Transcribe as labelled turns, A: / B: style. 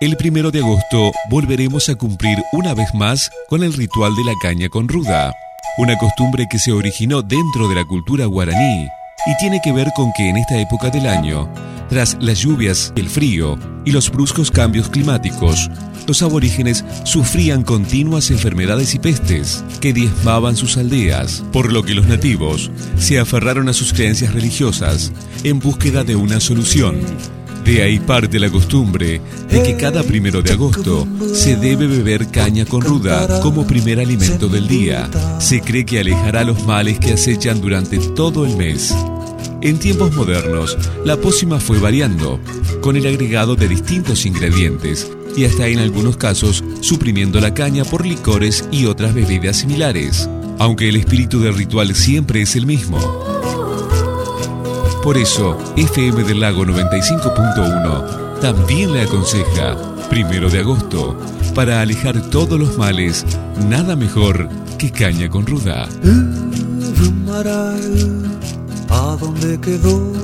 A: El primero de agosto volveremos a cumplir una vez más con el ritual de la caña con ruda, una costumbre que se originó dentro de la cultura guaraní y tiene que ver con que en esta época del año, tras las lluvias, el frío y los bruscos cambios climáticos, los aborígenes sufrían continuas enfermedades y pestes que diezmaban sus aldeas, por lo que los nativos se aferraron a sus creencias religiosas en búsqueda de una solución de ahí parte la costumbre de que cada primero de agosto se debe beber caña con ruda como primer alimento del día. Se cree que alejará los males que acechan durante todo el mes. En tiempos modernos, la pócima fue variando, con el agregado de distintos ingredientes y hasta en algunos casos suprimiendo la caña por licores y otras bebidas similares, aunque el espíritu del ritual siempre es el mismo. Por eso, FM del Lago 95.1 también le aconseja, primero de agosto, para alejar todos los males, nada mejor que caña con ruda.
B: ¿A dónde quedó?